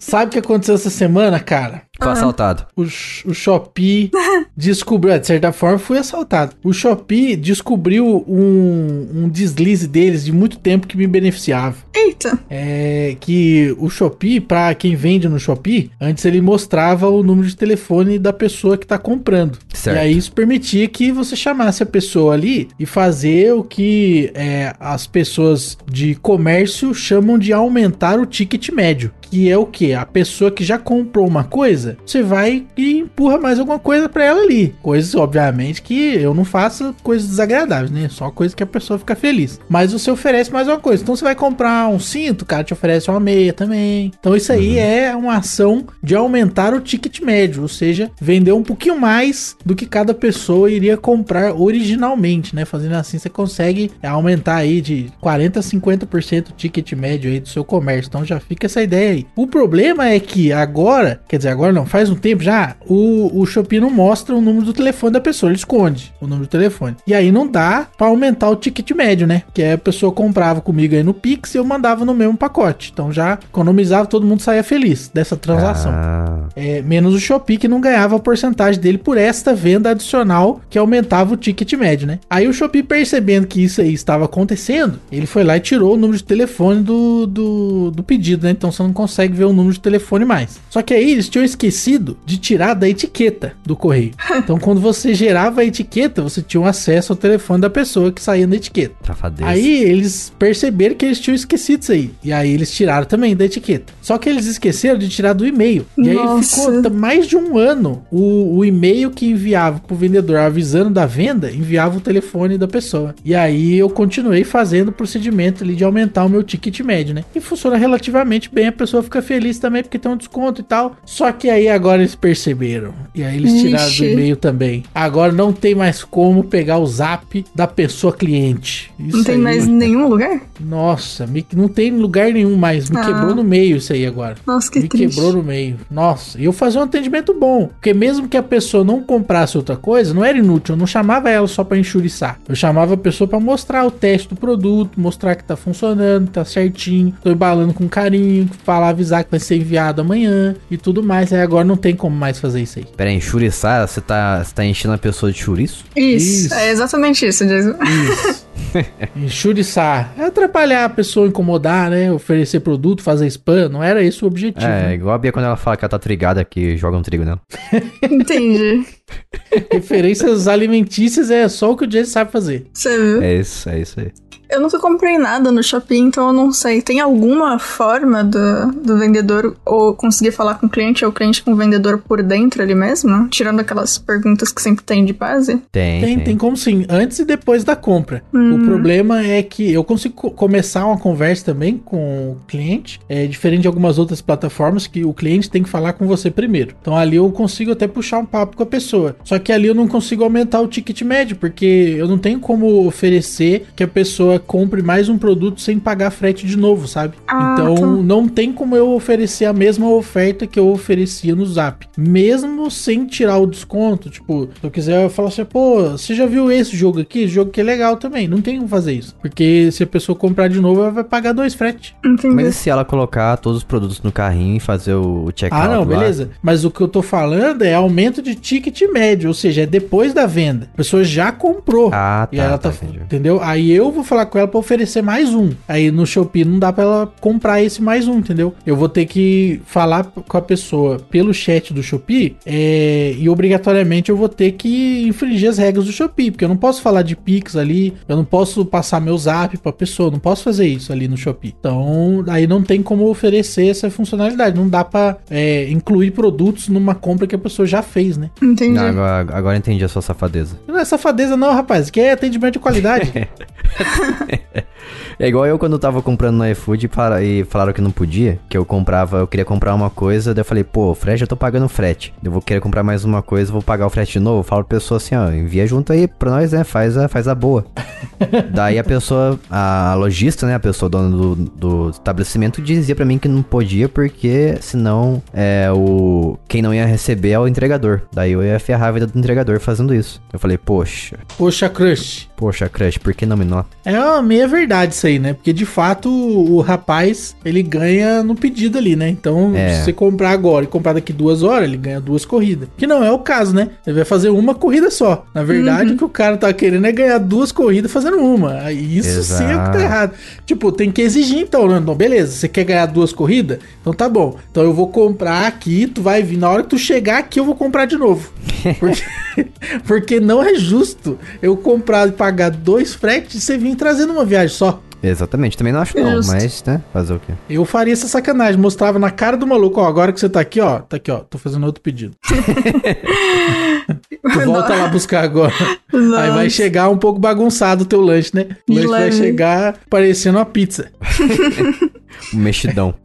Sabe o que aconteceu essa semana, cara? Foi assaltado. O, o Shopee descobriu, de certa forma, fui assaltado. O Shopee descobriu um, um deslize deles de muito tempo que me beneficiava. Eita. É que o Shopee, pra quem vende no Shopee, antes ele mostrava o número de telefone da pessoa que tá comprando. Certo. E aí isso permitia que você chamasse a pessoa ali e fazer o que é, as pessoas de comércio chamam de aumentar o ticket médio. Que é o que? A pessoa que já comprou uma coisa, você vai e empurra mais alguma coisa pra ela ali. Coisas, obviamente, que eu não faço coisas desagradáveis, né? Só coisa que a pessoa fica feliz. Mas você oferece mais uma coisa. Então você vai comprar um cinto, o cara te oferece uma meia também. Então isso aí é uma ação de aumentar o ticket médio, ou seja, vender um pouquinho mais do que cada pessoa iria comprar originalmente, né? Fazendo assim você consegue aumentar aí de 40 a 50% o ticket médio aí do seu comércio. Então já fica essa ideia aí. O problema é que agora, quer dizer, agora não, faz um tempo já, o, o Shopee não mostra o número do telefone da pessoa, ele esconde o número do telefone. E aí não dá pra aumentar o ticket médio, né? Que a pessoa comprava comigo aí no Pix e eu mandava no mesmo pacote. Então já economizava, todo mundo saía feliz dessa transação. Ah, É, menos o Shopee que não ganhava a porcentagem dele por esta venda adicional que aumentava o ticket médio, né? Aí o Shopee percebendo que isso aí estava acontecendo, ele foi lá e tirou o número de telefone do, do, do pedido, né? Então você não consegue ver o número de telefone mais. Só que aí eles tinham esquecido de tirar da etiqueta do correio. Então quando você gerava a etiqueta, você tinha um acesso ao telefone da pessoa que saía na etiqueta. safadeza. Aí eles perceberam que eles tinham esquecido isso aí. E aí eles tiraram também da etiqueta. Só que eles esqueceram de tirar do e-mail. E aí. Ficou mais de um ano o, o e-mail que enviava pro vendedor avisando da venda, enviava o telefone da pessoa. E aí eu continuei fazendo o procedimento ali de aumentar o meu ticket médio, né? E funciona relativamente bem, a pessoa fica feliz também porque tem um desconto e tal. Só que aí agora eles perceberam. E aí eles tiraram do Ixi. e-mail também. Agora não tem mais como pegar o zap da pessoa cliente. Isso Não tem aí- mais nenhum lugar? nossa, me- não tem lugar nenhum mais. Me Ah. quebrou no meio isso aí agora. Nossa, que me triste. quebrou no meio. Nossa, e eu fazia um atendimento bom. Porque mesmo que a pessoa não comprasse outra coisa, não era inútil. Eu não chamava ela só pra enxuriçar. Eu chamava a pessoa pra mostrar o teste do produto, mostrar que tá funcionando, tá certinho. Tô embalando com carinho, falar, avisar que vai ser enviado amanhã e tudo mais. Aí agora não tem como mais fazer isso aí. Pera aí, enxuriçar, você tá, você tá enchendo a pessoa de chouriço? Isso, Isso. é exatamente isso, Jason. Isso. Enxuriçar. É atrapalhar a pessoa, incomodar, né? Oferecer produto, fazer spam. Não era esse o objetivo. É, né? igual a Bia quando ela fala que ela tá trigada que joga um trigo nela. Entendi. Referências alimentícias é só o que o Jay sabe fazer. Você viu? É isso, é isso aí. Eu nunca comprei nada no Shopee, então eu não sei. Tem alguma forma do, do vendedor ou conseguir falar com o cliente ou o cliente com o vendedor por dentro ali mesmo? Tirando aquelas perguntas que sempre tem de base? Tem, Tem, tem como sim, antes e depois da compra. O problema é que eu consigo co- começar uma conversa também com o cliente, é diferente de algumas outras plataformas que o cliente tem que falar com você primeiro. Então ali eu consigo até puxar um papo com a pessoa. Só que ali eu não consigo aumentar o ticket médio, porque eu não tenho como oferecer que a pessoa compre mais um produto sem pagar frete de novo, sabe? Ah, então tá. não tem como eu oferecer a mesma oferta que eu oferecia no Zap, mesmo sem tirar o desconto. Tipo, se eu quiser eu falo assim, pô, você já viu esse jogo aqui? Esse jogo que é legal também. Não tem como fazer isso, porque se a pessoa comprar de novo, ela vai pagar dois frete. Entendi. Mas e se ela colocar todos os produtos no carrinho e fazer o checkout Ah, não, lá? beleza. Mas o que eu tô falando é aumento de ticket médio, ou seja, é depois da venda. A pessoa já comprou. Ah, E tá, ela tá, tá, entendeu? Aí eu vou falar com ela pra oferecer mais um. Aí no Shopee não dá pra ela comprar esse mais um, entendeu? Eu vou ter que falar com a pessoa pelo chat do Shopee é, e obrigatoriamente eu vou ter que infringir as regras do Shopee, porque eu não posso falar de Pix ali, eu não posso passar meu Zap pra pessoa, eu não posso fazer isso ali no Shopee. Então, aí não tem como oferecer essa funcionalidade, não dá pra é, incluir produtos numa compra que a pessoa já fez, né? Entendi. Não, agora, agora entendi a sua safadeza. Não é safadeza não, rapaz, que é atendimento de qualidade. É igual eu quando tava comprando no iFood e fala- e falaram que não podia, que eu comprava, eu queria comprar uma coisa, daí eu falei, pô, frete eu tô pagando frete. Eu vou querer comprar mais uma coisa, vou pagar o frete de novo. Eu falo pra pessoa assim, ó, envia junto aí pra nós, né? Faz a, faz a boa. daí a pessoa, a lojista, né? A pessoa dona do, do estabelecimento dizia pra mim que não podia porque senão é, o quem não ia receber é o entregador. Daí eu ia ferrar a vida do entregador fazendo isso. Eu falei, poxa, Poxa, crush. Poxa, Crush, por que não me nota? É uma meia verdade isso aí, né? Porque de fato o, rapaz ele ganha no pedido ali, né? Então, É. se você comprar agora e comprar daqui duas horas, ele ganha duas corridas. Que não é o caso, né? Ele vai fazer uma corrida só. Na verdade, o que o cara tá querendo é ganhar duas corridas fazendo uma. Aí Isso sim é o que tá Exato. errado. Tipo, tem que exigir então, né? Então, beleza, você quer ganhar duas corridas? Então tá bom. Então eu vou comprar aqui, tu vai vir. Na hora que tu chegar aqui, eu vou comprar de novo. Porque, porque não é justo eu comprar e pagar dois fretes e você vir trazendo uma viagem só. Exatamente, também não acho não, Justo. mas, né, fazer o quê? Eu faria essa sacanagem, mostrava na cara do maluco, ó, agora que você tá aqui, ó, tá aqui, ó, tô fazendo outro pedido. Tu volta lá buscar agora. Aí vai chegar um pouco bagunçado o teu lanche, né? O lanche vai chegar parecendo uma pizza. Um mexidão.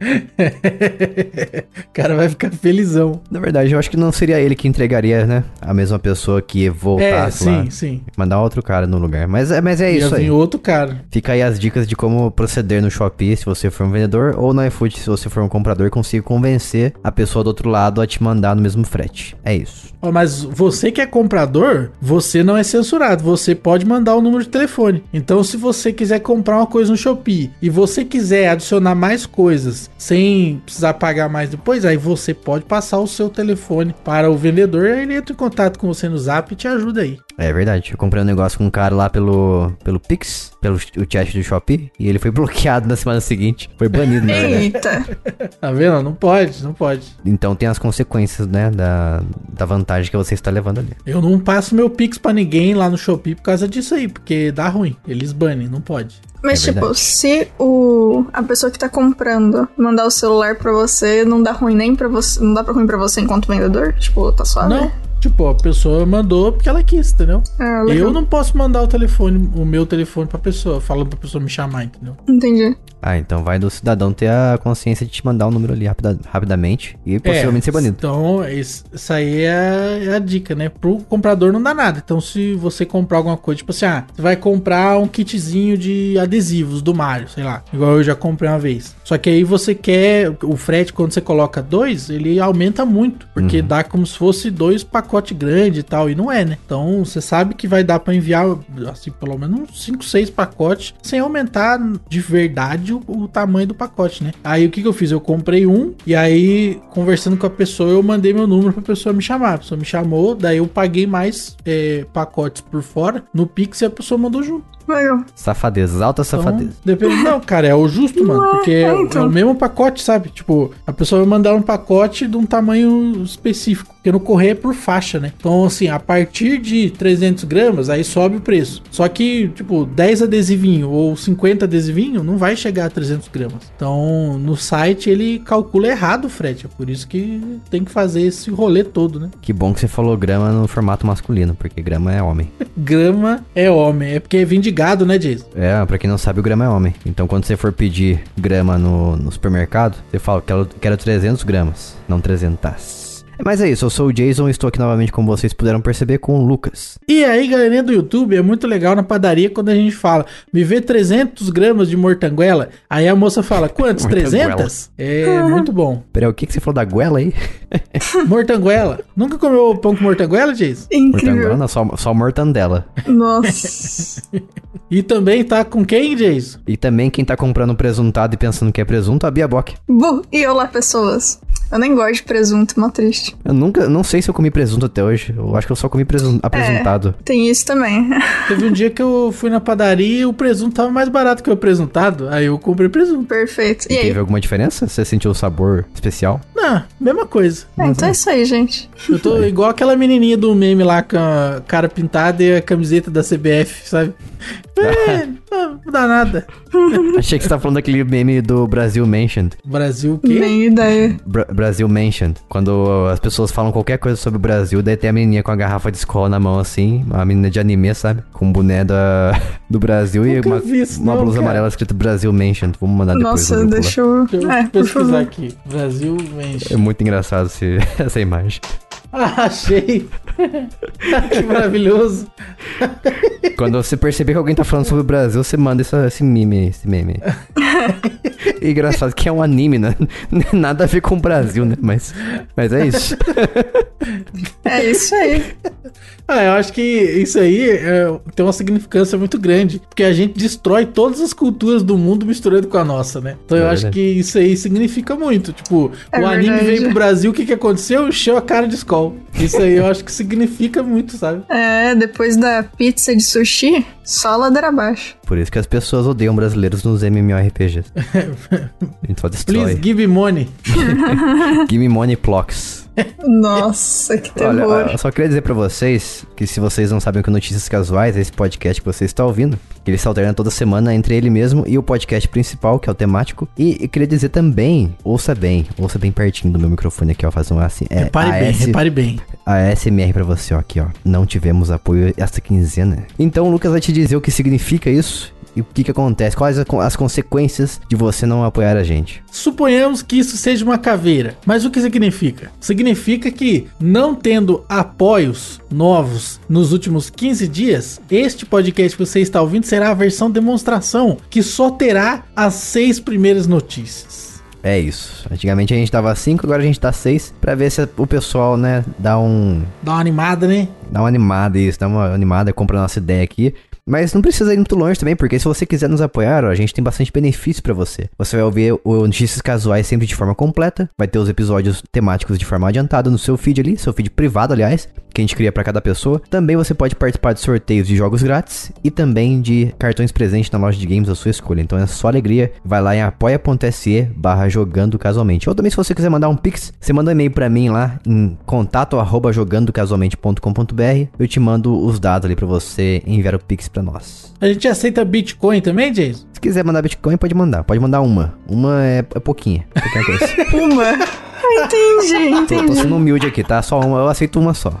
O cara vai ficar felizão. Na verdade, eu acho que não seria ele que entregaria, né? A mesma pessoa que É, voltasse sim, lá. sim. Mandar outro cara no lugar. Mas é, mas é Ia isso aí. outro cara. Fica aí as dicas de como proceder no Shopee se você for um vendedor ou no iFood se você for um comprador consiga convencer a pessoa do outro lado a te mandar no mesmo frete. É isso. Ó, Mas você que é comprador, você não é censurado. Você pode mandar o número de telefone. Então, se você quiser comprar uma coisa no Shopee e você quiser adicionar mais coisas sem precisar pagar mais depois, aí você pode passar o seu telefone para o vendedor. Aí ele entra em contato com você no zap e te ajuda aí. É verdade. Eu comprei um negócio com um cara lá pelo, pelo Pix, pelo o chat do Shopee, e ele foi bloqueado na semana seguinte. Foi banido, na verdade. Eita. Tá vendo? Não pode, não pode. Então tem as consequências, né, da, da vantagem que você está levando ali. Eu não passo meu Pix pra ninguém lá no Shopee por causa disso aí, porque dá ruim. Eles banem, não pode. Mas, É tipo, se o a pessoa que tá comprando mandar o celular pra você, não dá ruim nem pra você. Não dá pra ruim pra você enquanto vendedor? Tipo, tá suave? Não. Tipo, a pessoa mandou porque ela quis, entendeu? Ah. Eu não posso mandar o telefone, o meu telefone pra pessoa, falando pra pessoa me chamar, entendeu? Entendi. Ah, então vai do cidadão ter a consciência de te mandar um número ali rapida- rapidamente e possivelmente ser banido. Então, isso aí é a, é a dica, né? Pro comprador não dá nada. Então, se você comprar alguma coisa, tipo assim, ah, você vai comprar um kitzinho de adesivos do Mario, sei lá. Igual eu já comprei uma vez. Só que aí você quer. O frete, quando você coloca dois, ele aumenta muito. Porque dá como se fosse dois pacotes grandes e tal. E não é, né? Então, você sabe que vai dar pra enviar, assim, pelo menos uns 5, 6 pacotes, sem aumentar de verdade o, o tamanho do pacote, né? Aí o que, que eu fiz? Eu comprei um, e aí, conversando com a pessoa, eu mandei meu número pra pessoa me chamar. A pessoa me chamou, daí eu paguei mais é, pacotes por fora no Pix e a pessoa mandou junto. Legal. Safadezas, alta Então, safadeza. depende. Não, cara, é o justo, mano. Ué, Porque é, é, então. é o mesmo pacote, sabe? Tipo, a pessoa vai mandar um pacote de um tamanho específico. Porque no correio é por faixa, né? Então, assim, a partir de 300 gramas, aí sobe o preço. Só que, tipo, 10 adesivinho ou 50 adesivinho não vai chegar a 300 gramas. Então, no site ele calcula errado o frete. É por isso que tem que fazer esse rolê todo, né? Que bom que você falou grama no formato masculino, porque grama é homem. Grama é homem. É porque vem de gado, né, Jason? É, pra quem não sabe, o grama é homem. Então quando você for pedir grama no, no supermercado, você fala que quero, quero 300 gramas, não 300. Mas é isso, eu sou o Jason e estou aqui novamente, como vocês puderam perceber, com o Lucas. E aí, galerinha do YouTube, é muito legal na padaria quando a gente fala, me vê 300 gramas de mortanguela. Aí a moça fala, quantos? Mortanguela. 300? É muito bom. Peraí, o que, que você falou da goela aí? Mortanguela. Nunca comeu pão com mortanguela, Jason? Mortanguela, Incrível. não, só, só mortandela. Nossa. E também tá com quem, Jason? E também quem tá comprando presuntado e pensando que é presunto, a Bia Bock. Bu, e olá, pessoas. Eu nem gosto de presunto, mó triste. Eu nunca, não sei se eu comi presunto até hoje. Eu acho que eu só comi presun, apresentado. Tem isso também. Teve um dia que eu fui na padaria e o presunto tava mais barato que o apresentado. Aí eu comprei presunto. Perfeito. E E aí? teve alguma diferença? Você sentiu o sabor especial? Não, mesma coisa. É, então é isso aí, gente. Eu tô igual aquela menininha do meme lá com a cara pintada e a camiseta da CBF, sabe? É, não dá nada. Achei que você tava falando daquele meme do Brasil Mentioned. Brasil o quê? Nem ideia. Bra- Brasil Mentioned. Quando as pessoas falam qualquer coisa sobre o Brasil, daí tem a menininha com a garrafa de escola na mão, assim. Uma menina de anime, sabe? Com um boné da, do Brasil Nunca e uma, isso uma não, blusa cara. amarela escrito Brasil Mentioned. Vamos mandar depois Nossa, deixa eu. Deixa eu É, pesquisar aqui. Brasil vence. É muito engraçado esse- essa imagem. Ah, achei. que maravilhoso. Quando você perceber que alguém tá falando sobre o Brasil, você manda essa- esse meme esse meme. Engraçado que é um anime, né? Nada a ver com o Brasil, né? Mas, mas é isso. É isso aí. Ah, eu acho que isso aí é, tem uma significância muito grande, porque a gente destrói todas as culturas do mundo misturando com a nossa, né? Então eu É acho que isso aí significa muito. Tipo, É o anime verdade. veio pro Brasil, o que que aconteceu? Encheu a cara de Skol. Isso aí eu acho que significa muito, sabe? É, depois da pizza de sushi, só ladeira abaixo. Por isso que as pessoas odeiam brasileiros nos MMORPGs. A gente só destrói. Please give me money. Give me money blocks. Nossa, que terror. Olha, eu só queria dizer pra vocês que se vocês não sabem o que é Notícias Casuais, é esse podcast que você está ouvindo, que ele se alterna toda semana entre ele mesmo e o podcast principal, que é o temático. E eu queria dizer também, ouça bem, ouça bem pertinho do meu microfone aqui, ó, fazer um assim. É, repare bem, AS repare bem. A SMR pra você, ó, aqui, ó. Não tivemos apoio esta quinzena. Então o Lucas vai te dizer o que significa isso e o que que acontece, quais as as consequências de você não apoiar a gente. Suponhamos que isso seja uma caveira, mas o que significa? Significa que, não tendo apoios novos nos últimos 15 dias, este podcast que você está ouvindo será a versão demonstração, que só terá as seis primeiras notícias. É isso. Antigamente a gente tava 5, agora a gente tá 6, pra ver se o pessoal, né, dá um Dá uma animada, né? dá uma animada isso, dá uma animada, compra a nossa ideia aqui. Mas não precisa ir muito longe também, porque se você quiser nos apoiar, ó, a gente tem bastante benefício pra você. Você vai ouvir o Notícias Casuais sempre de forma completa, vai ter os episódios temáticos de forma adiantada no seu feed ali, seu feed privado, aliás, que a gente cria pra cada pessoa. Também você pode participar de sorteios de jogos grátis e também de cartões presentes na loja de games da sua escolha. Então é só alegria, vai lá em apoia.se barra jogando casualmente. Ou também se você quiser mandar um pix, você manda um e-mail pra mim lá em contato arroba jogandocasualmente.com.br eu te mando os dados ali pra você enviar o pix pra nós. A gente aceita Bitcoin também, Jason? Se quiser mandar Bitcoin, pode mandar. Pode mandar uma. Uma é, é pouquinha. Pouquinha coisa. Uma. Entendi, tô, tô entendi. sendo humilde aqui, tá? Só uma. Eu aceito uma só.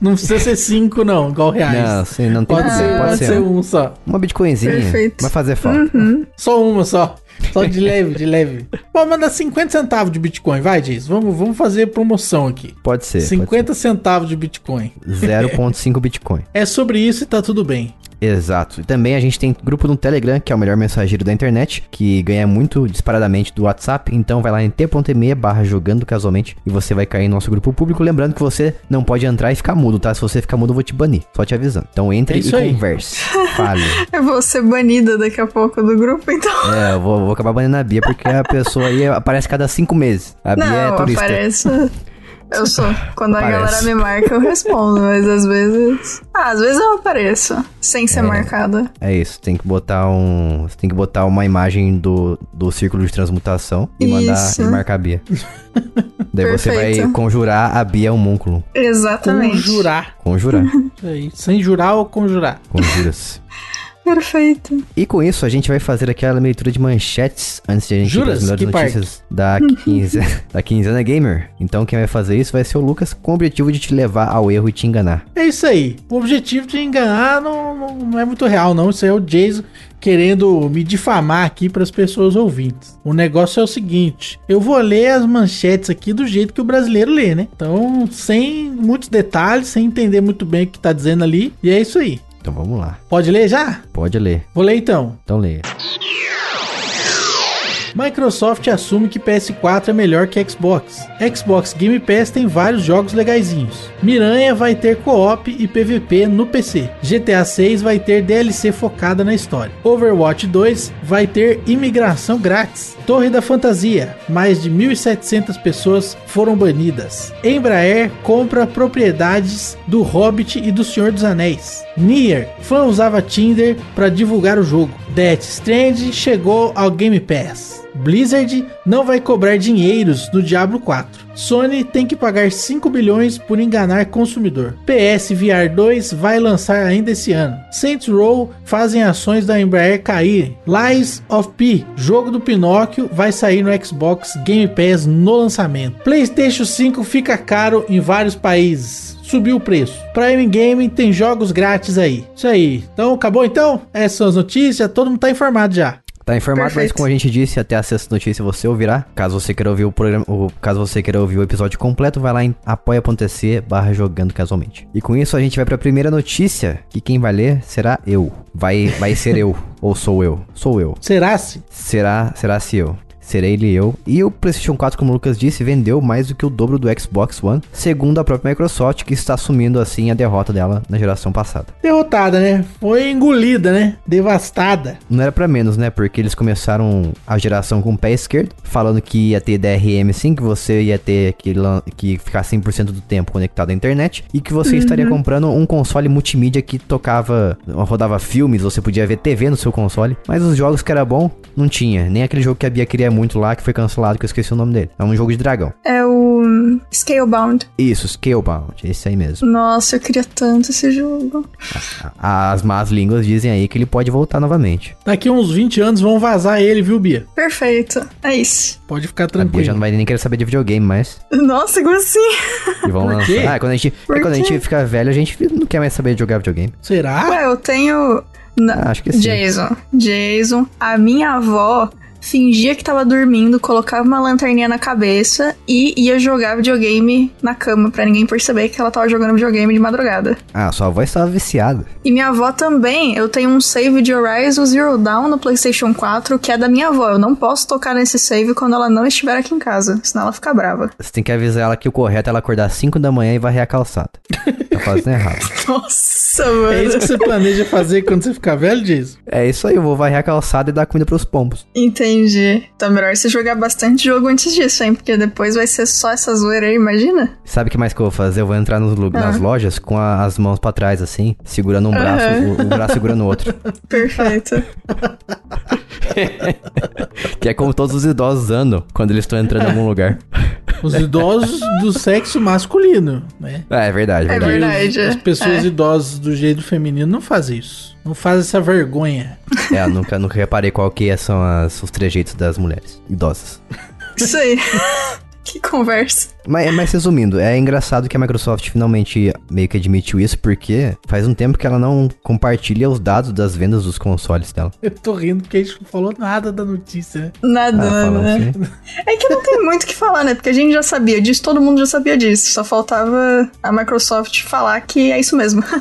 Não precisa ser cinco, não, igual reais. Não, sim, não tem pode problema. ser, Pode, pode ser. ser um só. Uma Bitcoinzinha. Perfeito. Vai fazer falta. Só uma só. Só de leve, de leve. Pode mandar 50 centavos de Bitcoin, vai, Jason. Vamos, vamos fazer promoção aqui. Pode ser. 50 centavos de Bitcoin. Pode ser. 0.5 Bitcoin. É sobre isso e tá tudo bem. Exato. E também a gente tem grupo no Telegram, que é o melhor mensageiro da internet, que ganha muito disparadamente do WhatsApp. Então vai lá em t.me barra jogando casualmente e você vai cair no nosso grupo público. Lembrando que você não pode entrar e ficar mudo, tá? Se você ficar mudo, eu vou te banir. Só te avisando. Então entre É e aí. converse. Fale. Eu vou ser banida daqui a pouco do grupo, então. É, eu vou, vou acabar banindo a Bia, porque a pessoa aí aparece cada cinco meses. A Bia é Não, turista. aparece. Eu sou. Quando a Aparece. galera me marca, eu respondo, mas às vezes. Ah, às vezes eu apareço, sem ser marcada. É isso, tem que botar um. Você tem que botar uma imagem do, do círculo de transmutação e mandar Isso. e marcar a Bia. Daí você vai Perfeito. conjurar a Bia homúnculo. Exatamente. Conjurar. Conjurar. Isso aí. Sem jurar ou conjurar. Conjuras. Perfeito. E com isso, a gente vai fazer aquela leitura de manchetes antes de a gente ir Juras? pras melhores Que notícias da, quinze... da quinzena gamer. Então quem vai fazer isso vai ser o Lucas com o objetivo de te levar ao erro e te enganar. É isso aí. O objetivo de enganar não, não, não é muito real, não. Isso aí é o Jason querendo me difamar aqui para as pessoas ouvintes. O negócio é o seguinte: eu vou ler as manchetes aqui do jeito que o brasileiro lê, né? Então, sem muitos detalhes, sem entender muito bem o que tá dizendo ali. E é isso aí. Então vamos lá. Pode ler já? Pode ler. Vou ler então. Então leia. Microsoft assume que PS4 é melhor que Xbox. Xbox Game Pass tem vários jogos legaisinhos. Miranha vai ter co-op e PVP no PC. GTA 6 vai ter DLC focada na história. Overwatch 2 vai ter imigração grátis. Torre da Fantasia, mais de 1.700 pessoas foram banidas. Embraer compra propriedades do Hobbit e do Senhor dos Anéis. Nier, fã usava Tinder para divulgar o jogo. Death Stranding chegou ao Game Pass. Blizzard não vai cobrar dinheiros no Diablo 4. Sony tem que pagar 5 bilhões por enganar consumidor. PS VR 2 vai lançar ainda esse ano. Saints Row fazem ações da Embraer caírem. Lies of P, jogo do Pinóquio, vai sair no Xbox Game Pass no lançamento. PlayStation 5 fica caro em vários países. Subiu o preço. Prime Gaming tem jogos grátis aí. Isso aí. Então, acabou então? Essas são as notícias. Todo mundo tá informado já. Tá informado, mas Perfeito. como a gente disse, até a sexta notícia você ouvirá. Caso você queira ouvir o programa, o, caso você queira ouvir o episódio completo, vai lá em apoia.se barra jogando casualmente. E com isso a gente vai pra primeira notícia, que quem vai ler será eu. Vai, vai ser eu, ou sou eu? Sou eu. Será-se? Será, será se eu. Serei ele e eu. E o PlayStation 4, como o Lucas disse, vendeu mais do que o dobro do Xbox One, segundo a própria Microsoft, que está assumindo assim a derrota dela na geração passada. Derrotada, né? Foi engolida, né? Devastada. Não era pra menos, né? Porque eles começaram a geração com o pé esquerdo, falando que ia ter DRM sim, que você ia ter que, que ficar 100% do tempo conectado à internet e que você estaria comprando um console multimídia que tocava, rodava filmes, você podia ver TV no seu console, mas os jogos que era bom, não tinha. Nem aquele jogo que a Bia queria muito lá, que foi cancelado, que eu esqueci o nome dele. É um jogo de dragão. É o hum, Scalebound. Isso, Scalebound, esse aí mesmo. Nossa, eu queria tanto esse jogo. As más línguas dizem aí que ele pode voltar novamente. Daqui a uns 20 anos vão vazar ele, viu, Bia? Perfeito. É isso. Pode ficar A Bia já tranquilo. não vai nem querer saber de videogame mais. Nossa, como assim? E vão quê? lançar. Ah, quando a gente, é quando a gente fica velho, a gente não quer mais saber de jogar videogame. Será? Ué, eu tenho. Na- Ah, acho que sim. Jason. Jason. A minha avó fingia que tava dormindo, colocava uma lanterninha na cabeça e ia jogar videogame na cama pra ninguém perceber que ela tava jogando videogame de madrugada. Ah, sua avó estava viciada. E minha avó também, eu tenho um save de Horizon Zero Dawn no PlayStation 4 que é da minha avó. Eu não posso tocar nesse save quando ela não estiver aqui em casa, senão ela fica brava. Você tem que avisar ela que o correto é ela acordar às 5 da manhã e varrer a calçada. Tá fazendo errado. Nossa, mano. É isso que você planeja fazer quando você ficar velho, Jason? É isso aí, eu vou varrer a calçada e dar comida pros pombos. Entendi. Então é melhor você jogar bastante jogo antes disso, hein? Porque depois vai ser só essa zoeira aí, imagina? Sabe o que mais que eu vou fazer? Eu vou entrar nos lu- nas Ah. lojas com a- as mãos pra trás, assim, segurando um braço, o, o braço segurando o outro. Perfeito. Que é como todos os idosos andam quando eles estão entrando em algum lugar. Os idosos do sexo masculino, né? É, é verdade, É verdade. verdade. As pessoas É. idosas do jeito feminino não fazem isso. Não fazem essa vergonha. É, eu nunca, nunca reparei qual que são as- os trejeitos das mulheres idosas. Isso aí. que conversa. Mas, mas resumindo, é engraçado que a Microsoft finalmente meio que admitiu isso, porque faz um tempo que ela não compartilha os dados das vendas dos consoles dela. Eu tô rindo porque a gente não falou nada da notícia, né? Nada, Ah, né? assim. É que não tem muito o que falar, né? Porque a gente já sabia disso, todo mundo já sabia disso. Só faltava a Microsoft falar que é isso mesmo.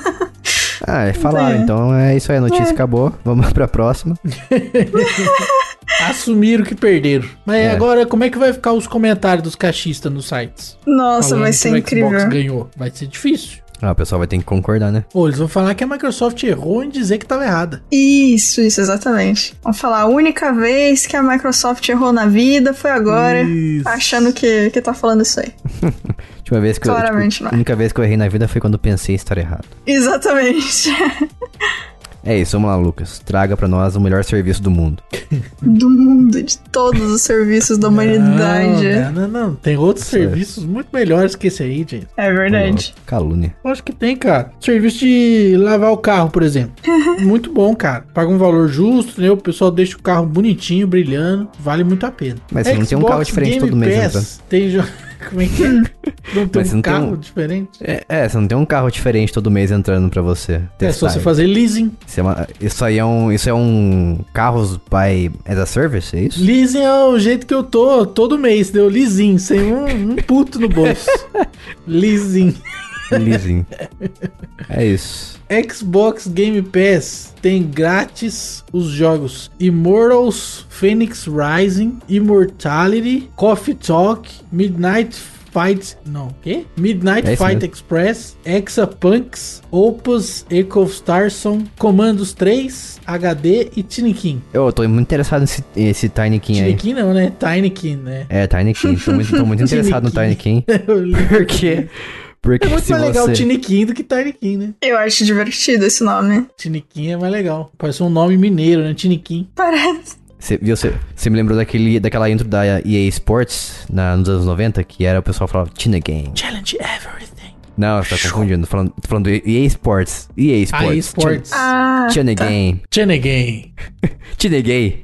Ah, é falaram, É. então é isso aí, a notícia É. acabou. Vamos pra próxima. Assumiram que perderam. Mas É. agora, como é que vai ficar os comentários dos cachistas nos sites? Nossa, Falando vai que ser o incrível. Xbox ganhou. Vai ser difícil. Ah, o pessoal vai ter que concordar, né? Ou eles vão falar que a Microsoft errou em dizer que tava errada. Isso, isso, exatamente. Vamos falar, a única vez que a Microsoft errou na vida foi agora, Isso. achando que, que tá falando isso aí. A última vez que eu, Claramente tipo, não é. a única vez que eu errei na vida foi quando eu pensei em estar errado. Exatamente. É isso, vamos lá, Lucas. Traga pra nós o melhor serviço do mundo. Do mundo, de todos os serviços da humanidade. Não, não, não, não. Tem outros serviços muito melhores que esse aí, gente. É verdade. Calúnia. Lógico que tem, cara. Serviço de lavar o carro, por exemplo. muito bom, cara. Paga um valor justo, né? O pessoal deixa o carro bonitinho, brilhando. Vale muito a pena. Mas você não tem um carro diferente todo mês, né? Tem jo... Como é que é? Não tem Mas um não tem carro um- diferente? É, é, você não tem um carro diferente todo mês entrando pra você. É só testar. você fazer leasing. Isso, é uma- isso aí é um. Isso é um carros by as a service, é isso? Leasing é o jeito que eu tô todo mês, deu leasing, sem um, um puto no bolso. leasing. Leasing. É isso. Xbox Game Pass tem grátis os jogos Immortals, Phoenix Rising, Immortality, Coffee Talk, Midnight Fight. Não, quê? Midnight É Fight mesmo. Express, Exapunks, Opus, Echo of Starson, Commandos 3, HD e Tinikin. Eu tô muito interessado nesse esse Tiny King aí. Tinikin não, né? Tinykin, né? É, Tiny King. Tô muito, tô muito interessado no Tiny King. Porque É muito se mais legal você... Tinikin do que Tinykin, né? Eu acho divertido esse nome. Tinikin é mais legal. Parece um nome mineiro, né? Tinikin. Parece. Você, viu, você, você me lembrou daquele, daquela intro da EA Sports na, nos anos 90, que era o pessoal falava Tina Game. Challenge everything. Não, você tá confundindo. Tô falando, tô falando do EA Sports. EA Sports. Ah, eSports. Ah, Tina tá. Game. Tinikin. Tina Gay.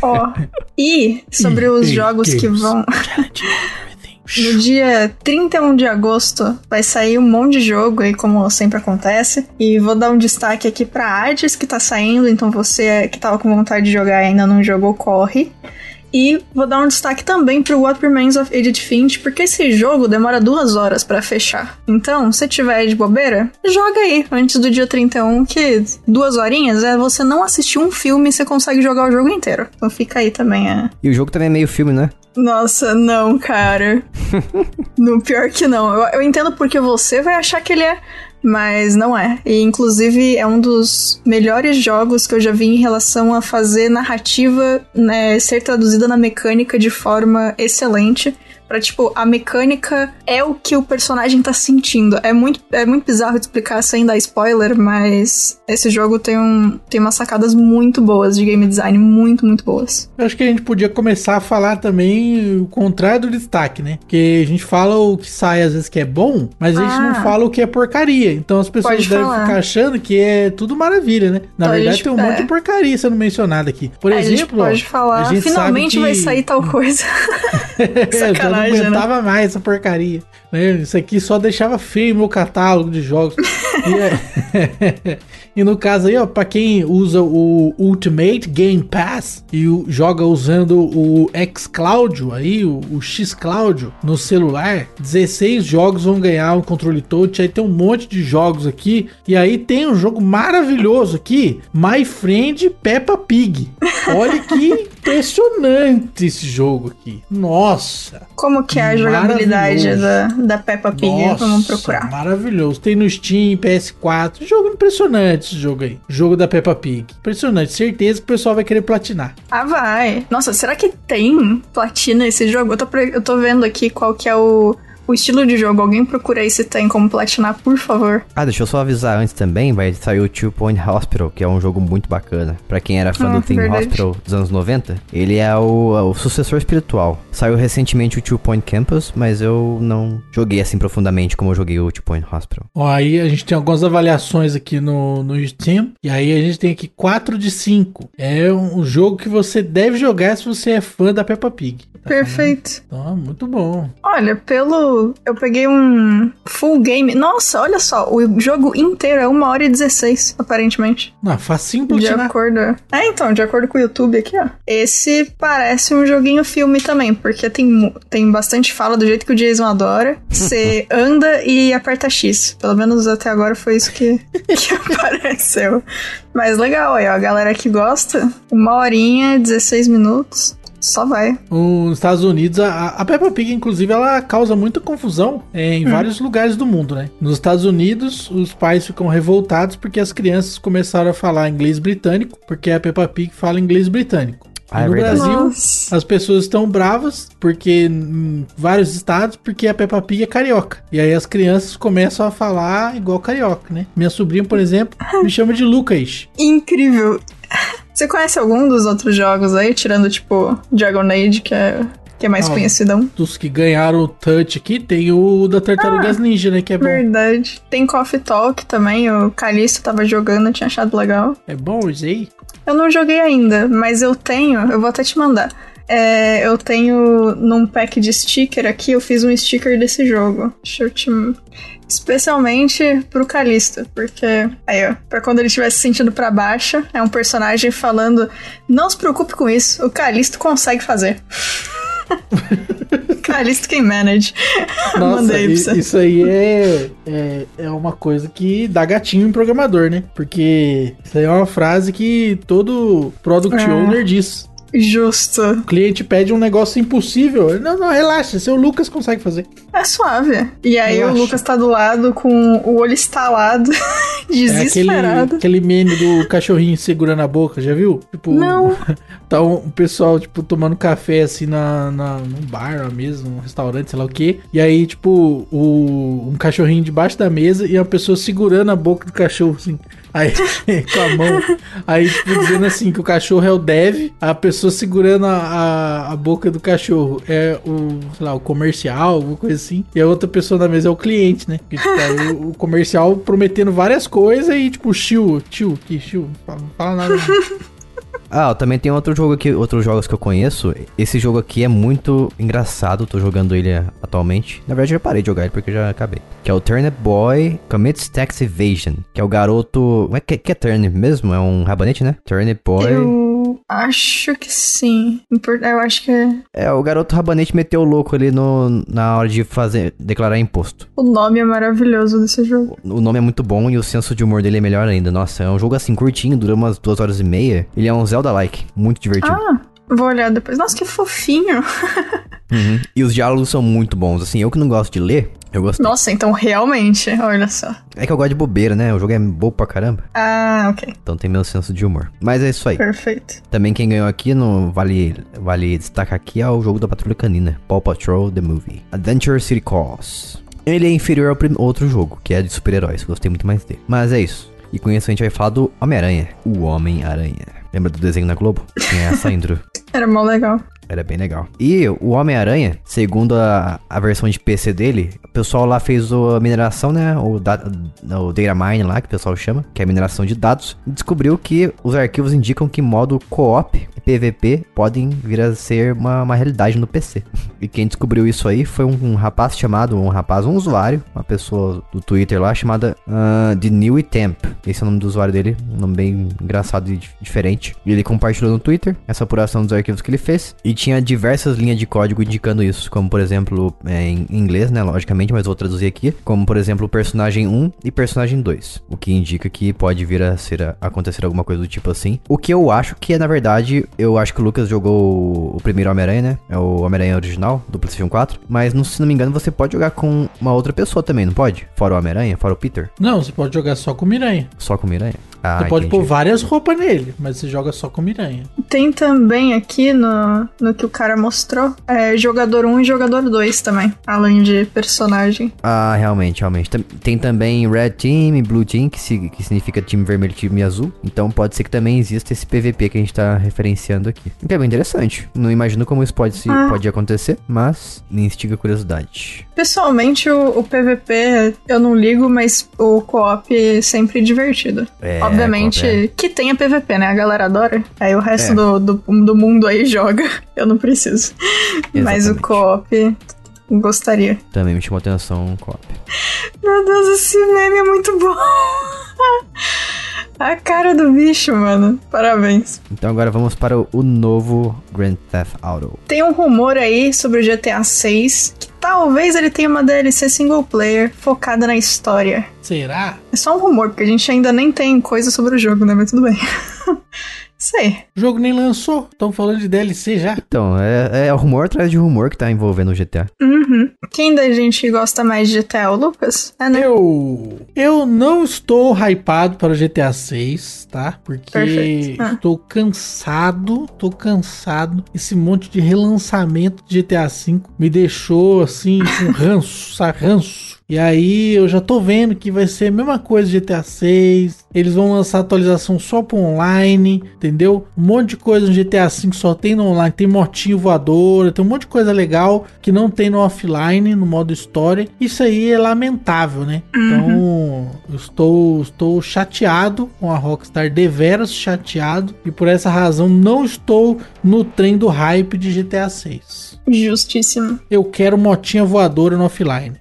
Ó. E sobre os jogos que vão. No dia 31 de agosto vai sair um monte de jogo aí, como sempre acontece. E vou dar um destaque aqui pra Hades, que tá saindo. Então você que tava com vontade de jogar e ainda não jogou, corre. E vou dar um destaque também pro What Remains of Edith Finch, porque esse jogo demora duas horas para fechar. Então, se tiver de bobeira, joga aí antes do dia 31, que duas horinhas é você não assistir um filme e você consegue jogar o jogo inteiro. Então fica aí também, é. E o jogo também é meio filme, né? Nossa, não, cara. no pior que não. Eu, eu entendo porque você vai achar que ele é mas não é. E inclusive é um dos melhores jogos que eu já vi em relação a fazer narrativa né, ser traduzida na mecânica de forma excelente. Pra, tipo, a mecânica é o que o personagem tá sentindo. É muito, é muito bizarro de explicar sem dar spoiler, mas esse jogo tem, um, tem umas sacadas muito boas de game design, muito, muito boas. Eu acho que a gente podia começar a falar também o contrário do destaque, né? Porque a gente fala o que sai às vezes que é bom, mas a gente Ah. não fala o que é porcaria. Então as pessoas Pode devem falar. ficar achando que é tudo maravilha, né? Na Então a verdade gente- tem um monte é. de porcaria sendo mencionada aqui. Por a gente exemplo, ó, pode falar, a gente finalmente sabe vai que- sair tal coisa. É, já não né? aguentava mais essa porcaria. né? Isso aqui só deixava feio meu catálogo de jogos. e, é- e no caso aí, ó, pra quem usa o Ultimate Game Pass e joga usando o xCloud aí, o, o xCloud no celular, 16 jogos vão ganhar um controle touch. Aí tem um monte de jogos aqui. E aí tem um jogo maravilhoso aqui, My Friend Peppa Pig. Olha que impressionante esse jogo aqui. Nossa. Como que é a jogabilidade da, da Peppa Pig? Nossa, Vamos procurar. Maravilhoso. Tem no Steam, PS4. Jogo impressionante esse jogo aí. Jogo da Peppa Pig. Impressionante. Certeza que o pessoal vai querer platinar. Ah, vai. Nossa, será que tem platina esse jogo? Eu tô, eu tô vendo aqui qual que é o, o estilo de jogo. Alguém procura aí se tem como platinar, por favor. Ah, deixa eu só avisar antes também, vai sair o Two Point Hospital, que é um jogo muito bacana. Pra quem era fã Ah, do Team verdade. Hospital dos anos 90, ele é o, é o sucessor espiritual. Saiu recentemente o Two Point Campus, mas eu não joguei assim profundamente como eu joguei o Two Point Hospital. Ó, aí a gente tem algumas avaliações aqui no, no Steam. E aí a gente tem aqui 4 de 5. É um jogo que você deve jogar se você é fã da Peppa Pig. Tá Perfeito. falando? Então, muito bom. Olha, pelo. Eu peguei um full game. Nossa, olha só. O jogo inteiro é 1 hora e 16, aparentemente. Não, facinho De platinar. acordo. É, então, de acordo com o YouTube aqui, ó. Esse parece um joguinho filme também, porque tem, tem bastante fala do jeito que o Jason adora. Você anda e aperta X. Pelo menos até agora foi isso que, que apareceu. Mas legal aí, ó. A galera que gosta, uma horinha, 16 minutos. Só vai. Nos Estados Unidos, a, a Peppa Pig, inclusive, ela causa muita confusão é, em vários lugares do mundo, né? Nos Estados Unidos, os pais ficam revoltados porque as crianças começaram a falar inglês britânico, porque a Peppa Pig fala inglês britânico. Ah, é no. Brasil, Nossa. as pessoas estão bravas porque em vários estados, porque a Peppa Pig é carioca. E aí as crianças começam a falar igual carioca, né? Minha sobrinha, por exemplo, me chama de Lucas. Incrível. Você conhece algum dos outros jogos aí, tirando, tipo, Dragon Age, que é, que é mais Ah, conhecidão? Dos que ganharam o touch aqui, tem o da Tartarugas Ninja, né? Que é bom. Verdade. Tem Coffee Talk também, o Calixto tava jogando, tinha achado legal. É bom aí? Eu não joguei ainda, mas eu tenho, eu vou até te mandar. É, eu tenho num pack de sticker aqui, eu fiz um sticker desse jogo. Deixa eu te. Especialmente pro Calixto, porque. Aí, ó. Pra quando ele estiver se sentindo pra baixo, é um personagem falando: Não se preocupe com isso, o Calixto consegue fazer. Calixto quem manage. Nossa, Mandei pra você. isso aí é, é, é uma coisa que dá gatinho em programador, né? Porque isso aí é uma frase que todo product É. owner diz. Justo. O cliente pede um negócio impossível. Não, não, relaxa, seu Lucas consegue fazer. É suave. E aí Relaxa. o Lucas tá do lado com o olho estalado, É aquele, desesperado. aquele meme do cachorrinho segurando a boca, já viu? Tipo, Não. tá um, um pessoal, tipo, tomando café assim na, na, num bar, na mesa, num restaurante, sei lá o quê. E aí, tipo, o, um cachorrinho debaixo da mesa e uma pessoa segurando a boca do cachorro, assim. Aí, com a mão. Aí, tipo, dizendo assim, que o cachorro é o dev, a pessoa segurando a, a, a boca do cachorro é o, sei lá, o comercial, alguma coisa assim. E a outra pessoa na mesa é o cliente, né? Tipo, o, o comercial prometendo várias coisas e, tipo, tio, tio, que tio, não fala, fala nada. não. Ah, também tem outro jogo aqui, outros jogos que eu conheço. Esse jogo aqui é muito engraçado, tô jogando ele atualmente. Na verdade, eu parei de jogar ele porque já acabei. Que é o Turnip Boy Commits Tax Evasion. Que é o garoto. Como é que, que é Turnip mesmo? É um rabanete, né? Turnip Boy. Eu Eu acho que sim. Eu acho que é- É, o garoto rabanete meteu o louco ali no, na hora de fazer, declarar imposto. o nome é maravilhoso desse jogo. O nome é muito bom e o senso de humor dele é melhor ainda. Nossa, é um jogo assim curtinho, dura umas duas horas e meia. Ele é um Zelda-like, muito divertido. Ah, vou olhar depois. Nossa, que fofinho. Uhum. E os diálogos são muito bons. Assim, eu que não gosto de ler, eu gostei. Nossa, então realmente, olha só. É que eu gosto de bobeira, né? O jogo é bobo pra caramba. Ah, ok. Então tem meu senso de humor. Mas é isso aí. Perfeito. Também quem ganhou aqui, no vale, vale destacar aqui, é o jogo da Patrulha Canina. Paw Patrol The Movie. Adventure City Calls. Ele é inferior ao outro jogo, que é de super-heróis. Gostei muito mais dele. Mas é isso. E com isso a gente vai falar do Homem-Aranha. O Homem-Aranha. Lembra do desenho na Globo? Tinha essa intro. Era mó legal. Era bem legal. E o Homem-Aranha, segundo a, a versão de PC dele, o pessoal lá fez a mineração, né? O, da, o data mine lá, que o pessoal chama, que é a mineração de dados. E descobriu que os arquivos indicam que modo co-op e PVP podem vir a ser uma, uma realidade no PC. E quem descobriu isso aí foi um, um rapaz chamado, um rapaz, um usuário, uma pessoa do Twitter lá, chamada uh, The New Temp. Esse é o nome do usuário dele, um nome bem engraçado e dif- diferente. E ele compartilhou no Twitter essa apuração dos arquivos que ele fez. E tinha diversas linhas de código indicando isso, como por exemplo, é, em inglês, né, logicamente, mas vou traduzir aqui, como por exemplo, o personagem 1 e personagem 2, o que indica que pode vir a ser a- acontecer alguma coisa do tipo assim. O que eu acho que é, na verdade, eu acho que o Lucas jogou o primeiro Homem-Aranha, né? É o Homem-Aranha original do PlayStation 4, mas não- se não me engano, você pode jogar com uma outra pessoa também, não pode? Fora o Homem-Aranha, fora o Peter, Não, você pode jogar só com Miranha. só com o Miranha. Ah, você pode entendi. pôr várias roupas nele, mas você joga só com Miranha. Tem também aqui no, no que o cara mostrou, é, jogador 1 e jogador 2 também, além de personagem. Ah, realmente, realmente. Tem também Red Team e Blue Team, que, si- que significa time vermelho e time azul. Então pode ser que também exista esse PVP que a gente tá referenciando aqui. O que é bem interessante. Não imagino como isso pode, se, Ah. pode acontecer, mas me instiga a curiosidade. Pessoalmente, o, o PVP eu não ligo, mas o co-op é sempre divertido. É, Obviamente é. que tenha PVP, né? A galera adora. Aí o resto É. do, do, do mundo aí joga. Eu não preciso. Mas o Exatamente. co-op gostaria. Também me chamou atenção o co-op. Meu Deus, esse meme é muito bom. A cara do bicho, mano. Parabéns. Então agora vamos para o, novo Grand Theft Auto. Tem um rumor aí sobre o GTA 6 que talvez ele tenha uma DLC single player focada na história. Será? É só um rumor, porque a gente ainda nem tem coisa sobre o jogo, né? Mas tudo bem. Sei. O jogo nem lançou. Estão falando de DLC já. Então, é, é rumor atrás de rumor que tá envolvendo o GTA. Uhum. Quem da gente gosta mais de GTA? O Lucas? É, né? Eu. Eu não estou hypado para o GTA 6, tá? Porque Perfeito. Ah. estou cansado. Tô cansado. Esse monte de relançamento de GTA 5 me deixou assim com ranço, sabe? Ranço. E aí eu já tô vendo que vai ser a mesma coisa de GTA 6. Eles vão lançar atualização só pro online, entendeu? Um monte de coisa no GTA 5 só tem no online. Tem motinho voadora, tem um monte de coisa legal que não tem no offline, no modo história. Isso aí é lamentável, né? Então, eu estou, estou chateado com a Rockstar, deveras chateado. E por essa razão não estou no trem do hype de GTA 6. Justíssimo. Eu quero motinha voadora no offline.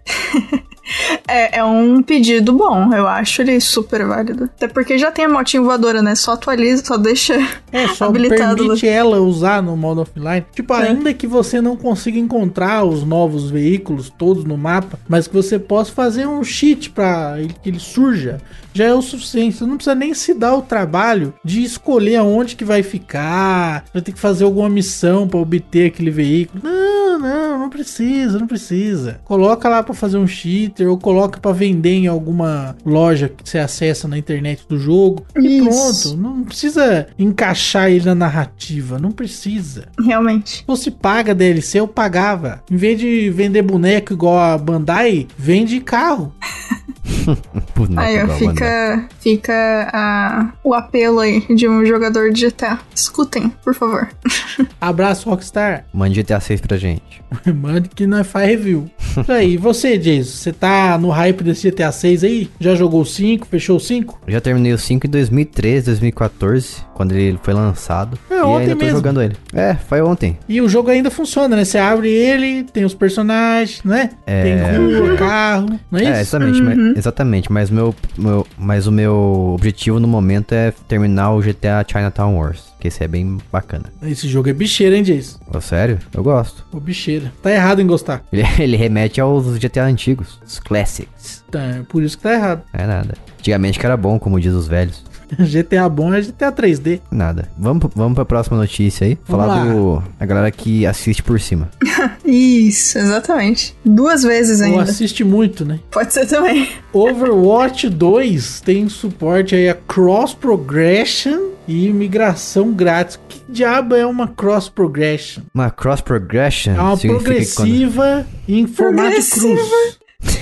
É, é um pedido bom, eu acho ele super válido. Até porque já tem a motinha voadora, né? Só atualiza, só deixa. É, só Habilitado permite ela usar no modo offline. Tipo, ainda que você não consiga encontrar os novos veículos todos no mapa, mas que você possa fazer um cheat pra ele, que ele surja, já é o suficiente. Você não precisa nem se dar o trabalho de escolher aonde que vai ficar, vai ter que fazer alguma missão pra obter aquele veículo. Não, não, não precisa, não precisa. Coloca lá pra fazer um cheater ou coloca pra vender em alguma loja que você acessa na internet do jogo. E Isso. pronto, não precisa encaixar ele na narrativa, não precisa. Realmente. Se fosse paga DLC, eu pagava. Em vez de vender boneco igual a Bandai, vende carro. Aí, a fica, fica ah, o apelo aí de um jogador de GTA. Escutem, por favor. Abraço, Rockstar. Mande GTA 6 pra gente. Mande que nós faz review. Isso aí, e você, Jason? Você tá no hype desse GTA 6 aí? Já jogou o 5? Fechou o 5? Eu já terminei o 5 em 2013, 2014, quando ele foi lançado. É, e ontem ainda tô mesmo. jogando ele. É, foi ontem. E o jogo ainda funciona, né? Você abre ele, tem os personagens, né? É. Tem rua, carro, não é É, isso? exatamente, mas, exatamente. Exatamente, mas, meu, meu, mas o meu objetivo no momento é terminar o GTA Chinatown Wars. Que esse é bem bacana. Esse jogo é bicheira, hein, Jace? Oh, sério? Eu gosto. Ô, bicheira. Tá errado em gostar. Ele, ele remete aos GTA antigos, os classics. Tá, é por isso que tá errado. É nada. Antigamente que era bom, como diz os velhos. GTA bom é GTA 3D. Nada. Vamos, vamos pra próxima notícia aí. Vamos Falar lá. do. A galera que assiste por cima. Isso, exatamente. Duas vezes Ou ainda. assiste muito, né? Pode ser também. Overwatch 2 tem suporte aí a cross progression e migração grátis. Que diabo é uma cross progression? Uma cross progression É uma que quando- progressiva em formato Progressiva. cruz.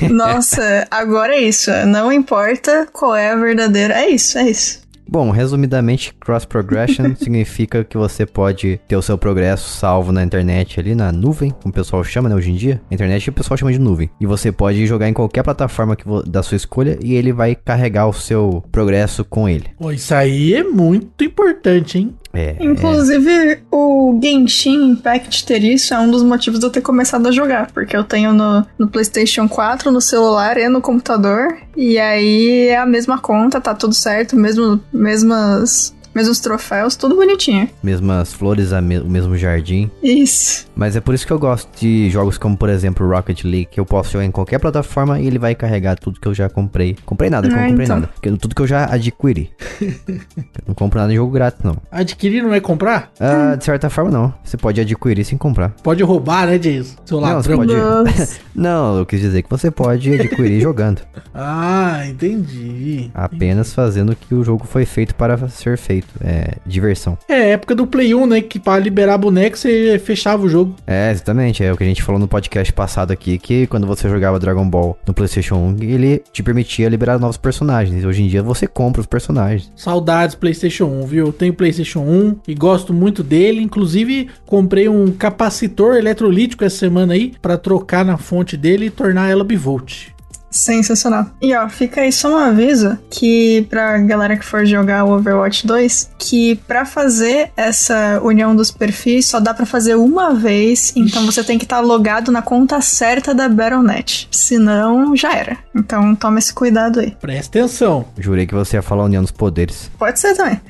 Nossa, agora é isso. Não importa qual é a verdadeira. É isso, é isso. Bom, resumidamente, cross progression significa que você pode ter o seu progresso salvo na internet ali, na nuvem, como o pessoal chama, né, hoje em dia. A internet o pessoal chama de nuvem. E você pode jogar em qualquer plataforma que da sua escolha e ele vai carregar o seu progresso com ele. Pô, isso aí é muito importante, hein? É, Inclusive, o Genshin Impact ter isso é um dos motivos de eu ter começado a jogar. Porque eu tenho no, no PlayStation 4, no celular e no computador. E aí é a mesma conta, tá tudo certo, mesmo, mesmas, mesmos troféus, tudo bonitinho. mesmas flores, a me- o mesmo jardim. Isso. Mas é por isso que eu gosto de jogos como, por exemplo, Rocket League, que eu posso jogar em qualquer plataforma e ele vai carregar tudo que eu já comprei. Comprei nada, que eu não Ah, comprei então. nada. Tudo que eu já adquiri. eu não compro nada em jogo grátis, não. Adquirir não é comprar? Ah, de certa forma, não. Você pode adquirir sem comprar. Pode roubar, né, Jason? Seu Não, você ladrão. pode-. Não, eu quis dizer que você pode adquirir jogando. Ah, entendi. Apenas fazendo o que o jogo foi feito para ser feito. É diversão. É, época do Play 1, né? Que pra liberar boneco você fechava o jogo. É, exatamente. É o que a gente falou no podcast passado aqui, que quando você jogava Dragon Ball no PlayStation 1, ele te permitia liberar novos personagens. Hoje em dia você compra os personagens. Saudades PlayStation 1, viu? Eu tenho PlayStation 1 e gosto muito dele. Inclusive, comprei um capacitor eletrolítico essa semana aí pra trocar na fonte dele e tornar ela bivolt. Sensacional. E ó, fica aí só um aviso que pra galera que for jogar o Overwatch 2, que pra fazer essa união dos perfis só dá pra fazer uma vez, então você tem que estar logado na conta certa da Battle.net. Senão, já era. Então toma esse cuidado aí. Presta atenção. Jurei que você ia falar União dos Poderes. Pode ser também.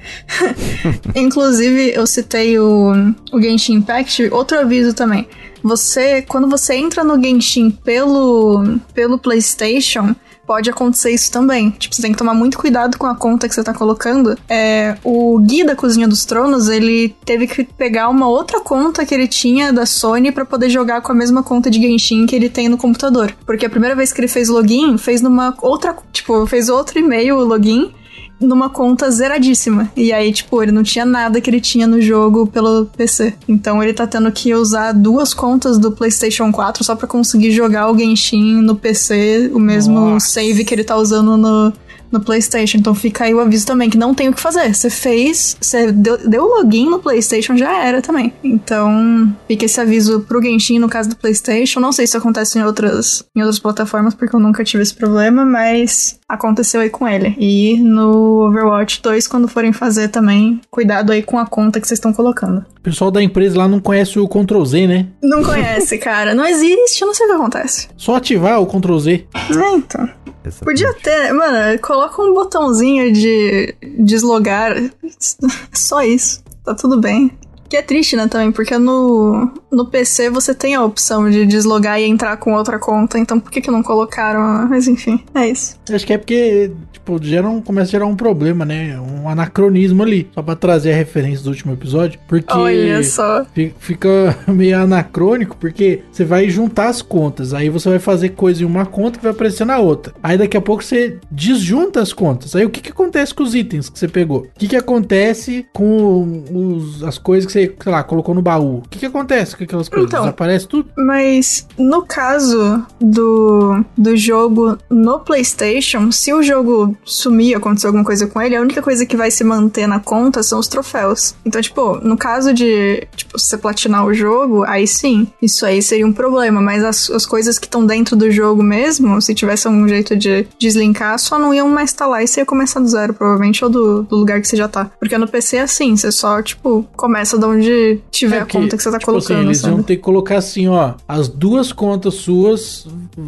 Inclusive, eu citei o, o Genshin Impact, outro aviso também. Você, quando você entra no Genshin pelo, pelo PlayStation, pode acontecer isso também. Tipo, você tem que tomar muito cuidado com a conta que você tá colocando. É, o Gui da Cozinha dos Tronos, ele teve que pegar uma outra conta que ele tinha da Sony pra poder jogar com a mesma conta de Genshin que ele tem no computador. Porque a primeira vez que ele fez login, fez numa outra, tipo, fez outro e-mail o login numa conta zeradíssima. E aí, tipo, ele não tinha nada que ele tinha no jogo pelo PC. Então ele tá tendo que usar duas contas do PlayStation 4 só pra conseguir jogar o Genshin no PC, o mesmo Nossa. save que ele tá usando no, no PlayStation. Então fica aí o aviso também que não tem o que fazer. Você fez, você deu, deu o login no PlayStation, já era também. Então fica esse aviso pro Genshin no caso do PlayStation. Não sei se acontece em outras, em outras plataformas, porque eu nunca tive esse problema, mas aconteceu aí com ele. E no Overwatch 2, quando forem fazer também, cuidado aí com a conta que vocês estão colocando. O pessoal da empresa lá não conhece o Ctrl Z, né? Não conhece, cara. Não existe, eu não sei o que acontece. Só ativar o Ctrl Z. É, então. Exatamente. Podia ter, mano, coloca um botãozinho de deslogar. Só isso. Tá tudo bem. Que é triste, né, também, porque no, no PC você tem a opção de deslogar e entrar com outra conta, então por que que não colocaram? Mas enfim, é isso. Acho que é porque, tipo, gera um, começa a gerar um problema, né? Um anacronismo ali. Só pra trazer a referência do último episódio. Porque. Olha só. fi- Fica meio anacrônico, porque você vai juntar as contas. Aí você vai fazer coisa em uma conta que vai aparecer na outra. Aí daqui a pouco você desjunta as contas. Aí o que, que acontece com os itens que você pegou? O que, que acontece com os, as coisas que você, sei lá, colocou no baú? O que, que acontece com aquelas coisas? Então. Desaparece tudo? Mas no caso do, do jogo no PlayStation, se o jogo sumir, acontecer alguma coisa com ele, a única coisa que vai se manter na conta são os troféus. Então, tipo, no caso de tipo, você platinar o jogo, aí sim, isso aí seria um problema. Mas as, as coisas que estão dentro do jogo mesmo, se tivesse algum jeito de deslinkar, só não iam mais estar lá e você ia começar do zero, provavelmente, ou do, do lugar que você já tá. Porque no PC é assim, você só, tipo, começa do de onde tiver É a que, conta que você tá tipo assim, colocando, eles sabe? vão ter que colocar assim, ó. As duas contas suas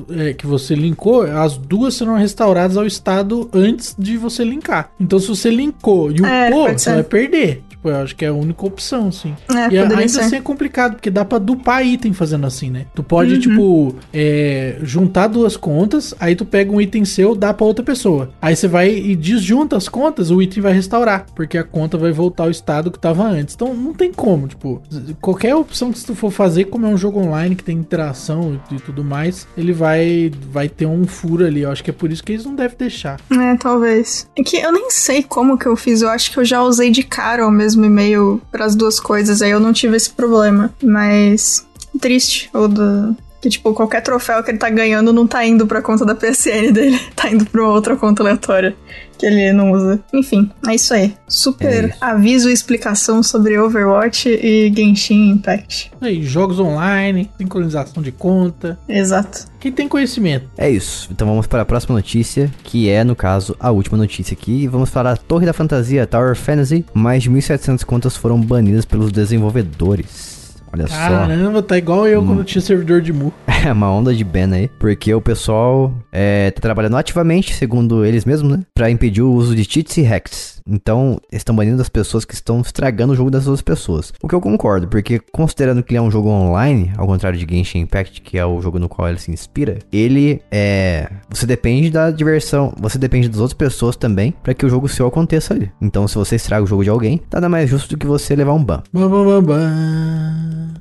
é, que você linkou, as duas serão restauradas ao estado antes de você linkar. Então, se você linkou e É, upou, pode você vai perder. Tipo, eu acho que é a única opção, sim. É, e ainda ser. assim é complicado, porque dá pra dupar item fazendo assim, né? Tu pode, Uhum. tipo, é, juntar duas contas, aí tu pega um item seu, dá pra outra pessoa. Aí você vai e desjunta as contas, o item vai restaurar, porque a conta vai voltar ao estado que tava antes. Então não tem como, tipo, qualquer opção que tu for fazer, como é um jogo online que tem interação e, e tudo mais, ele vai vai ter um furo ali. Eu acho que é por isso que eles não devem deixar. É, talvez. É que eu nem sei como que eu fiz. Eu acho que eu já usei de cara o mesmo e-mail pras duas coisas. Aí eu não tive esse problema. Mas. Triste. Ou do. Que, tipo, qualquer troféu que ele tá ganhando não tá indo pra conta da PSN dele. Tá indo pra uma outra conta aleatória. Que ele não usa. Enfim, é isso aí. Super É isso. aviso e explicação sobre Overwatch e Genshin Impact. Aí, jogos online, sincronização de conta. Exato. Quem tem conhecimento? É isso. Então vamos para a próxima notícia, que é, no caso, a última notícia aqui. E Vamos falar da Torre da Fantasia, Tower of Fantasy. Mais de 1.700 contas foram banidas pelos desenvolvedores. Olha só. Caramba, tá igual eu Hum. quando tinha servidor de mu. É uma onda de ban aí, porque o pessoal é, tá trabalhando ativamente, segundo eles mesmos, né? Pra impedir o uso de cheats e hacks. Então, eles estão banindo as pessoas que estão estragando o jogo das outras pessoas. O que eu concordo, porque considerando que ele é um jogo online, ao contrário de Genshin Impact, que é o jogo no qual ele se inspira, ele é. Você depende da diversão, você depende das outras pessoas também, pra que o jogo seu aconteça ali. Então, se você estraga o jogo de alguém, nada mais justo do que você levar um ban.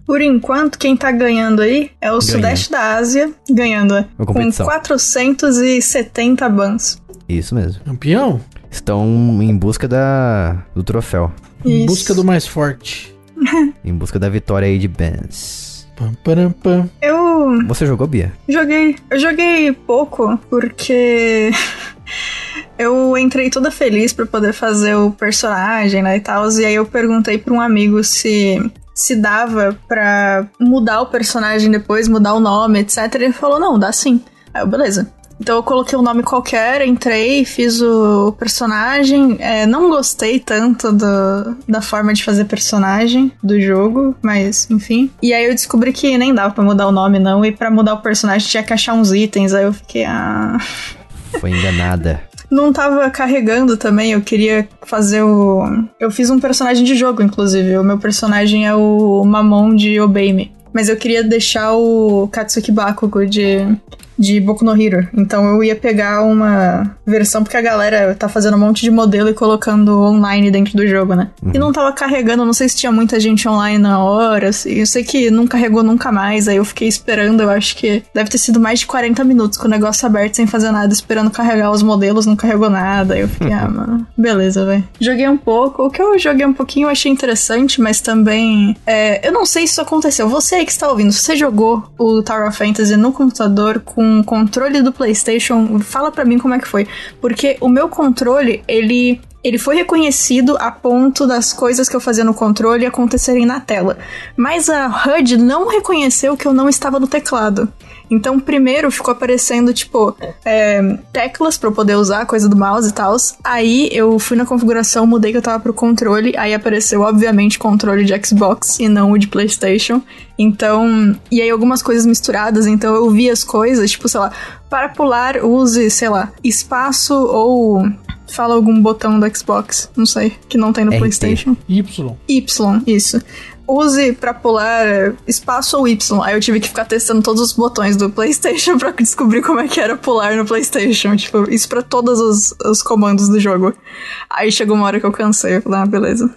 Por enquanto, quem tá ganhando aí é o Sudeste da Ásia, ganhando com competição. 470 bans. Isso mesmo. Campeão? Estão em busca da do troféu. Em Isso. busca do mais forte. Em busca da vitória aí de. Pam, pam. Eu Você jogou, Bia? joguei. Eu joguei pouco porque eu entrei toda feliz pra poder fazer o personagem, né, e tal. E aí eu perguntei pra um amigo se se dava pra mudar o personagem depois, mudar o nome, etc. Ele falou: "Não, dá sim". Aí eu, beleza. Então eu coloquei um nome qualquer, entrei, fiz o personagem. É, não gostei tanto do- da forma de fazer personagem do jogo, mas enfim. E aí eu descobri que nem dava pra mudar o nome, não. E pra mudar o personagem tinha que achar uns itens. Aí eu fiquei, ah. Foi enganada. Não tava carregando também, eu queria fazer o. Eu fiz um personagem de jogo, inclusive. O meu personagem é o Mamon de Obey Me. Mas eu queria deixar o Katsuki Bakugo de, de Boku no Hero. Então eu ia pegar uma versão, porque a galera tá fazendo um monte de modelo e colocando online dentro do jogo, né? E não tava carregando, não sei se tinha muita gente online na hora. assim, Eu sei que não carregou nunca mais, aí eu fiquei esperando, eu acho que deve ter sido mais de 40 minutos com o negócio aberto sem fazer nada, esperando carregar os modelos, não carregou nada. Aí eu fiquei, ah, mano, beleza, velho. Joguei um pouco, o que eu joguei um pouquinho eu achei interessante, mas também. é, eu não sei se isso aconteceu. Você aí que está ouvindo, se você jogou o Tower of Fantasy no computador com controle do PlayStation, fala pra mim como é que foi. Porque o meu controle, ele. Ele foi reconhecido a ponto das coisas que eu fazia no controle acontecerem na tela. Mas a HUD não reconheceu que eu não estava no teclado. Então, primeiro ficou aparecendo, tipo, é, teclas pra eu poder usar, coisa do mouse e tal. Aí eu fui na configuração, mudei que eu tava pro controle. Aí apareceu, obviamente, controle de Xbox e não o de PlayStation. Então, e aí algumas coisas misturadas. Então eu vi as coisas, tipo, sei lá, para pular, use, sei lá, espaço ou. Fala algum botão do Xbox, não sei, que não tem no RT. PlayStation. Y. Y, isso. Use pra pular espaço ou Y. Aí eu tive que ficar testando todos os botões do PlayStation pra descobrir como é que era pular no PlayStation. Tipo, isso pra todos os, os comandos do jogo. Aí chegou uma hora que eu cansei. Eu falei, ah, beleza.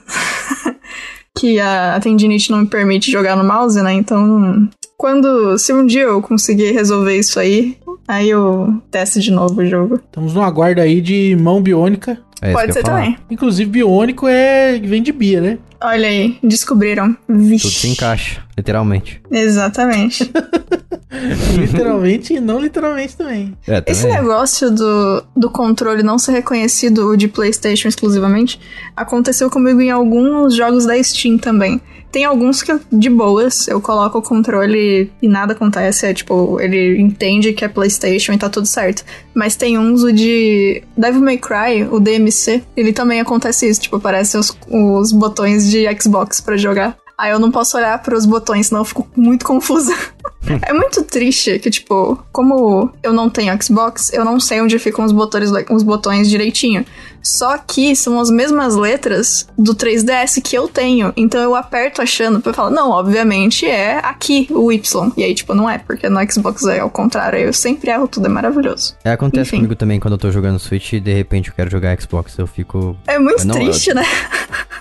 que a, a tendinite não me permite jogar no mouse, né? Então, quando. Se um dia eu conseguir resolver isso aí, aí eu testo de novo o jogo. Estamos no aguardo aí de mão biônica. É Pode ser também. Inclusive, biônico é vem de Bia, né? Olha aí, descobriram. Vixe. Tudo se encaixa, literalmente. Exatamente. literalmente e não literalmente também. É, Esse também. negócio do, do controle não ser reconhecido de PlayStation exclusivamente aconteceu comigo em alguns jogos da Steam também. Tem alguns que, de boas, eu coloco o controle e nada acontece. É tipo, ele entende que é PlayStation e tá tudo certo. Mas tem uns, o de Devil May Cry, o DMC, ele também acontece isso. Tipo, aparecem os, os botões de Xbox pra jogar. Aí eu não posso olhar pros botões, senão eu fico muito confusa. é muito triste que, tipo, como eu não tenho Xbox, eu não sei onde ficam os botões, os botões direitinho. Só que são as mesmas letras do 3DS que eu tenho. Então eu aperto achando pra falar, não, obviamente é aqui o Y. E aí, tipo, não é, porque no Xbox é ao contrário. Eu sempre erro tudo, é maravilhoso. É, acontece Enfim. comigo também quando eu tô jogando Switch e de repente eu quero jogar Xbox. Eu fico. É muito Eu não- triste, né?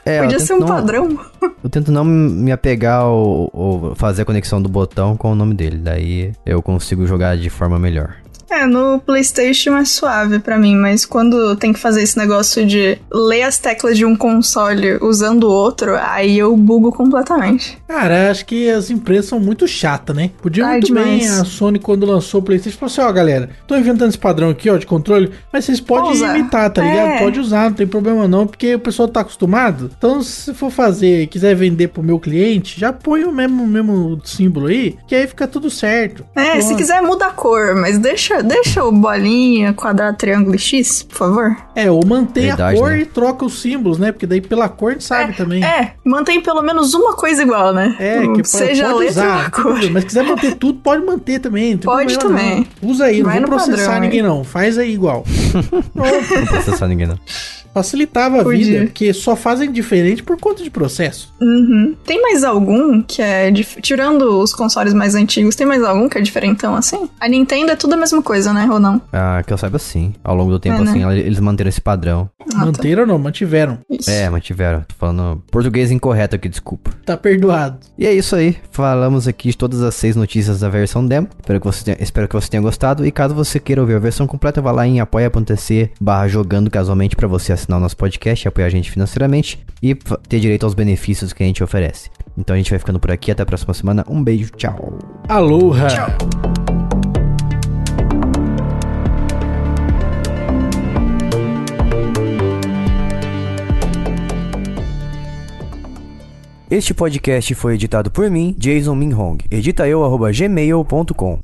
É, eu Podia ser um não- padrão. Eu tento não me apegar ou, ou fazer a conexão do botão com o nome dele. Daí eu consigo jogar de forma melhor. É, no PlayStation é suave pra mim, mas quando tem que fazer esse negócio de ler as teclas de um console usando o outro, aí eu bugo completamente. Cara, acho que as empresas são muito chatas, né? Podia Ai, muito bem demais. a Sony, quando lançou o PlayStation, falou assim: ó, galera, tô inventando esse padrão aqui, ó, de controle, mas vocês podem Usar. imitar, tá ligado? É. Pode usar, não tem problema não, porque o pessoal tá acostumado. Então, se for fazer e quiser vender pro meu cliente, já põe o mesmo, mesmo símbolo aí, que aí fica tudo certo. É, se Pronto. quiser muda a cor, mas deixa, deixa o bolinha, quadrado, triângulo e X, por favor. É, ou mantém Verdade, a cor né? e troca os símbolos, né? Porque daí pela cor a gente sabe também. É, mantém pelo menos uma coisa igual, né? É, que pode, Seja a pode letra usar, cor. mas se quiser manter tudo, pode manter também. Pode problema também. não. Usa aí, Vai não vou processar padrão, ninguém aí. não. Faz aí igual. Não processar ninguém, não. Facilitava a Podia. vida, porque só fazem diferente por conta de processo. Uhum. Tem mais algum que é. dif- Tirando os consoles mais antigos, tem mais algum que é diferentão assim? A Nintendo é tudo a mesma coisa, né? Ou não? Ah, que eu saiba sim. Ao longo do tempo, É, né? assim, ela- eles manteram esse padrão. Ah, tá. Manteram ou não? Mantiveram. Isso. É, mantiveram. Tô falando português incorreto aqui, desculpa. Tá perdoado. E é isso aí. Falamos aqui de todas as seis notícias da versão demo. Espero que você tenha, espero que você tenha gostado. E caso você queira ouvir a versão completa, vá lá em apoia.se barra jogando casualmente para você assinar o nosso podcast e apoiar a gente financeiramente e ter direito aos benefícios que a gente oferece. Então a gente vai ficando por aqui. Até a próxima semana. Um beijo. Tchau. Aloha! Tchau. Este podcast foi editado por mim, Jason Minhong. Edita eu, arroba gmail.com.